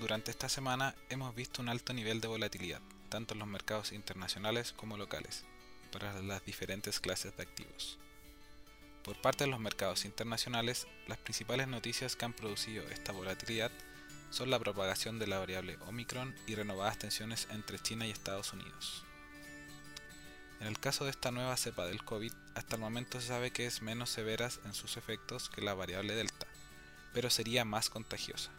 Durante esta semana hemos visto un alto nivel de volatilidad, tanto en los mercados internacionales como locales, para las diferentes clases de activos. Por parte de los mercados internacionales, las principales noticias que han producido esta volatilidad son la propagación de la variable Omicron y renovadas tensiones entre China y Estados Unidos. En el caso de esta nueva cepa del COVID, hasta el momento se sabe que es menos severa en sus efectos que la variable Delta, pero sería más contagiosa.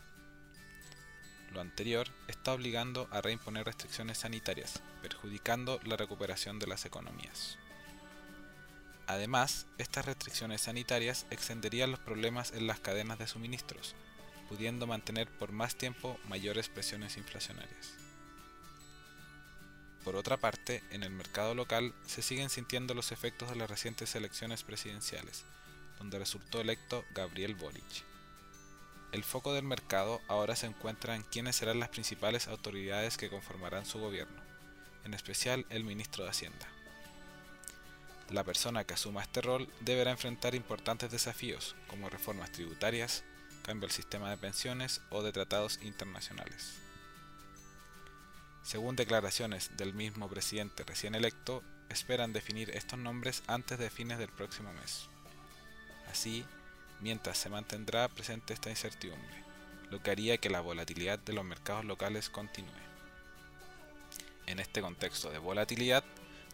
Lo anterior está obligando a reimponer restricciones sanitarias, perjudicando la recuperación de las economías. Además, estas restricciones sanitarias extenderían los problemas en las cadenas de suministros, pudiendo mantener por más tiempo mayores presiones inflacionarias. Por otra parte, en el mercado local se siguen sintiendo los efectos de las recientes elecciones presidenciales, donde resultó electo Gabriel Boric. El foco del mercado ahora se encuentra en quiénes serán las principales autoridades que conformarán su gobierno, en especial el ministro de Hacienda. La persona que asuma este rol deberá enfrentar importantes desafíos, como reformas tributarias, cambio al sistema de pensiones o de tratados internacionales. Según declaraciones del mismo presidente recién electo, esperan definir estos nombres antes de fines del próximo mes. Así, mientras se mantendrá presente esta incertidumbre, lo que haría que la volatilidad de los mercados locales continúe. En este contexto de volatilidad,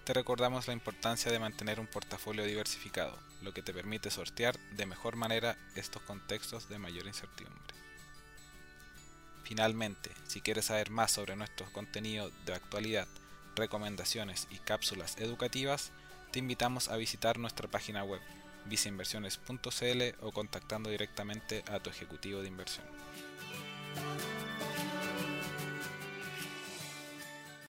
te recordamos la importancia de mantener un portafolio diversificado, lo que te permite sortear de mejor manera estos contextos de mayor incertidumbre. Finalmente, si quieres saber más sobre nuestro contenido de actualidad, recomendaciones y cápsulas educativas, te invitamos a visitar nuestra página web viceinversiones.cl o contactando directamente a tu ejecutivo de inversión.